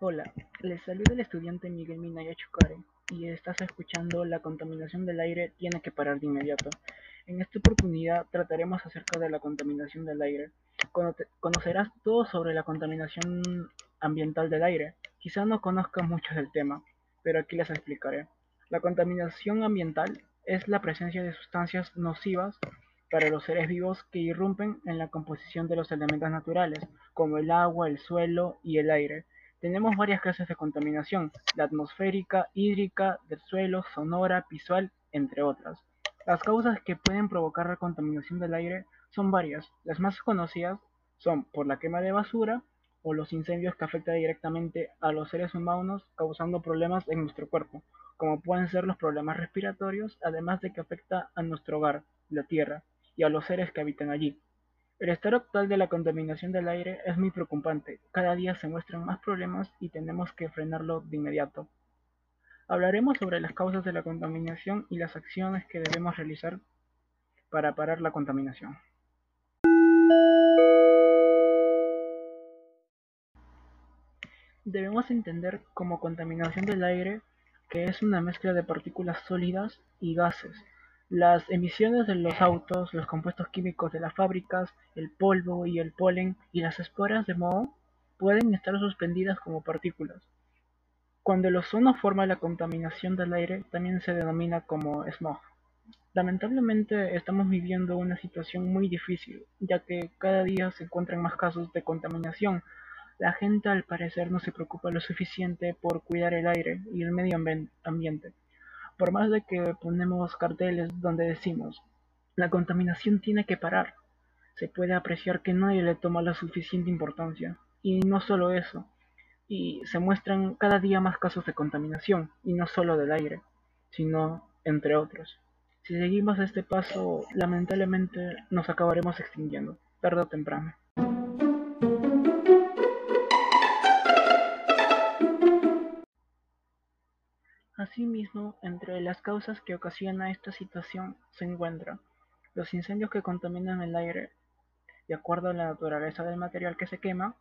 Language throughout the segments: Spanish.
Hola, les saluda el estudiante Miguel Minaya Chucare y estás escuchando La contaminación del aire tiene que parar de inmediato. En esta oportunidad trataremos acerca de la contaminación del aire. Conocerás todo sobre la contaminación ambiental del aire. Quizá no conozcas mucho del tema, pero aquí les explicaré. La contaminación ambiental es la presencia de sustancias nocivas para los seres vivos que irrumpen en la composición de los elementos naturales, como el agua, el suelo y el aire tenemos varias clases de contaminación, la atmosférica, hídrica, del suelo, sonora, visual, entre otras. Las causas que pueden provocar la contaminación del aire son varias. Las más conocidas son por la quema de basura o los incendios que afectan directamente a los seres humanos causando problemas en nuestro cuerpo, como pueden ser los problemas respiratorios, además de que afecta a nuestro hogar, la tierra, y a los seres que habitan allí. El estado actual de la contaminación del aire es muy preocupante, cada día se muestran más problemas y tenemos que frenarlo de inmediato. Hablaremos sobre las causas de la contaminación y las acciones que debemos realizar para parar la contaminación. Debemos entender como contaminación del aire que es una mezcla de partículas sólidas y gases las emisiones de los autos, los compuestos químicos de las fábricas, el polvo y el polen y las esporas de moho pueden estar suspendidas como partículas. Cuando el ozono forma la contaminación del aire, también se denomina como smog. Lamentablemente estamos viviendo una situación muy difícil, ya que cada día se encuentran más casos de contaminación. La gente al parecer no se preocupa lo suficiente por cuidar el aire y el medio ambiente. Por más de que ponemos carteles donde decimos, la contaminación tiene que parar, se puede apreciar que nadie le toma la suficiente importancia. Y no solo eso, y se muestran cada día más casos de contaminación, y no solo del aire, sino entre otros. Si seguimos este paso, lamentablemente nos acabaremos extinguiendo, tarde o temprano. Asimismo, entre las causas que ocasiona esta situación se encuentran los incendios que contaminan el aire. De acuerdo a la naturaleza del material que se quema,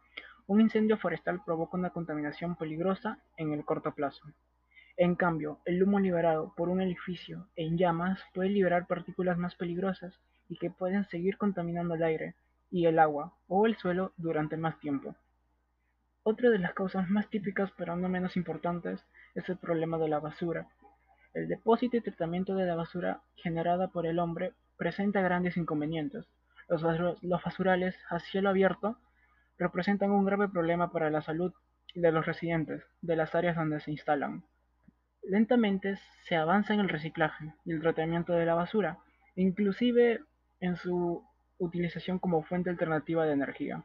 un incendio forestal provoca una contaminación peligrosa en el corto plazo. En cambio, el humo liberado por un edificio en llamas puede liberar partículas más peligrosas y que pueden seguir contaminando el aire y el agua o el suelo durante más tiempo. Otra de las causas más típicas pero no menos importantes es el problema de la basura. El depósito y tratamiento de la basura generada por el hombre presenta grandes inconvenientes. Los, basurales a cielo abierto representan un grave problema para la salud de los residentes de las áreas donde se instalan. Lentamente se avanza en el reciclaje y el tratamiento de la basura, inclusive en su utilización como fuente alternativa de energía.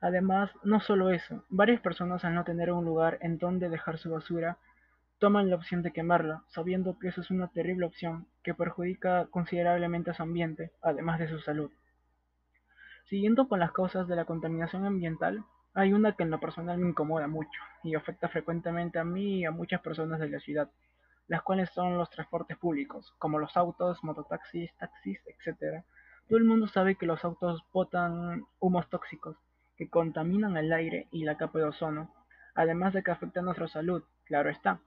Además, no solo eso, varias personas al no tener un lugar en donde dejar su basura, toman la opción de quemarla, sabiendo que eso es una terrible opción que perjudica considerablemente a su ambiente, además de su salud. Siguiendo con las causas de la contaminación ambiental, hay una que en lo personal me incomoda mucho y afecta frecuentemente a mí y a muchas personas de la ciudad, las cuales son los transportes públicos, como los autos, mototaxis, taxis, etc. Todo el mundo sabe que los autos botan humos tóxicos, que contaminan el aire y la capa de ozono, además de que afectan nuestra salud, claro está.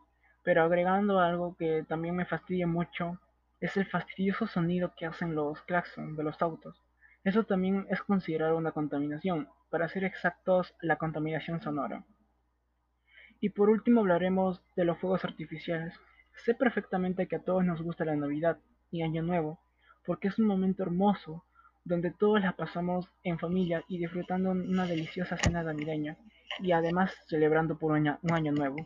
Pero agregando algo que también me fastidia mucho, es el fastidioso sonido que hacen los claxons de los autos. Eso también es considerado una contaminación, para ser exactos, la contaminación sonora. Y por último hablaremos de los fuegos artificiales. Sé perfectamente que a todos nos gusta la Navidad y Año Nuevo, porque es un momento hermoso donde todos la pasamos en familia y disfrutando una deliciosa cena navideña y además celebrando por un año, nuevo.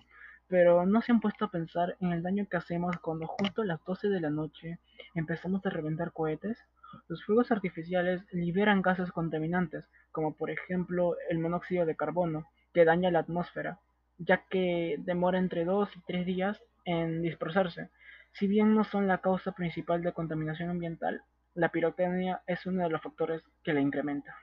Pero no se han puesto a pensar en el daño que hacemos cuando justo a las 12 de la noche empezamos a reventar cohetes. Los fuegos artificiales liberan gases contaminantes, como por ejemplo el monóxido de carbono, que daña la atmósfera, ya que demora entre 2 y 3 días en dispersarse. Si bien no son la causa principal de contaminación ambiental, la pirotecnia es uno de los factores que la incrementa.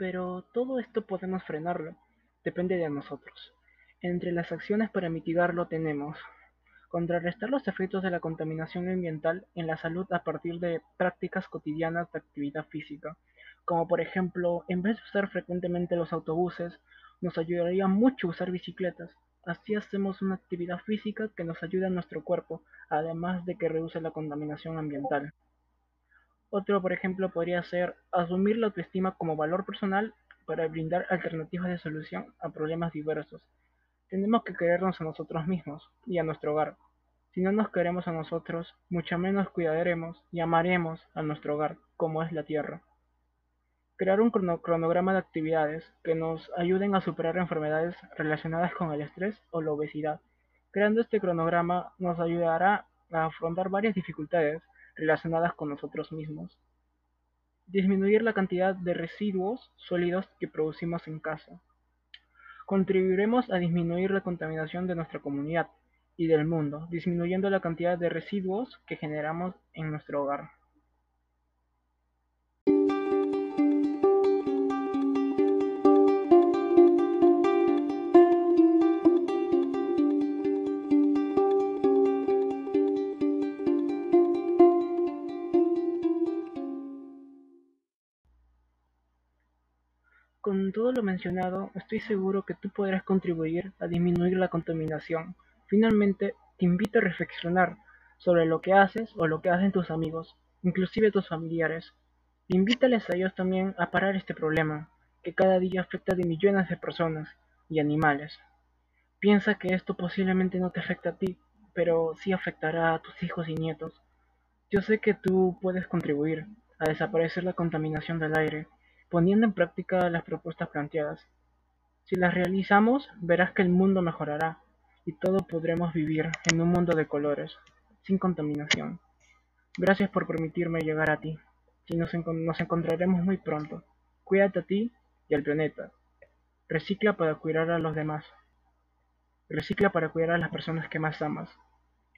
Pero todo esto podemos frenarlo, depende de nosotros. Entre las acciones para mitigarlo tenemos Contrarrestar los efectos de la contaminación ambiental en la salud a partir de prácticas cotidianas de actividad física, como por ejemplo, en vez de usar frecuentemente los autobuses, nos ayudaría mucho usar bicicletas. Así hacemos una actividad física que nos ayuda a nuestro cuerpo, además de que reduce la contaminación ambiental. Otro, por ejemplo, podría ser asumir la autoestima como valor personal para brindar alternativas de solución a problemas diversos. Tenemos que querernos a nosotros mismos y a nuestro hogar. Si no nos queremos a nosotros, mucho menos cuidaremos y amaremos a nuestro hogar, como es la tierra. Crear un cronograma de actividades que nos ayuden a superar enfermedades relacionadas con el estrés o la obesidad. Creando este cronograma nos ayudará a afrontar varias dificultades relacionadas con nosotros mismos. Disminuir la cantidad de residuos sólidos que producimos en casa. Contribuiremos a disminuir la contaminación de nuestra comunidad y del mundo, disminuyendo la cantidad de residuos que generamos en nuestro hogar. Con todo lo mencionado, estoy seguro que tú podrás contribuir a disminuir la contaminación. Finalmente, te invito a reflexionar sobre lo que haces o lo que hacen tus amigos, inclusive tus familiares. Invítales a ellos también a parar este problema, que cada día afecta a millones de personas y animales. Piensa que esto posiblemente no te afecta a ti, pero sí afectará a tus hijos y nietos. Yo sé que tú puedes contribuir a desaparecer la contaminación del aire poniendo en práctica las propuestas planteadas. Si las realizamos, verás que el mundo mejorará y todos podremos vivir en un mundo de colores, sin contaminación. Gracias por permitirme llegar a ti. Y nos, nos encontraremos muy pronto. Cuídate a ti y al planeta. Recicla para cuidar a los demás. Recicla para cuidar a las personas que más amas.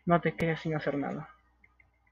No te quedes sin hacer nada.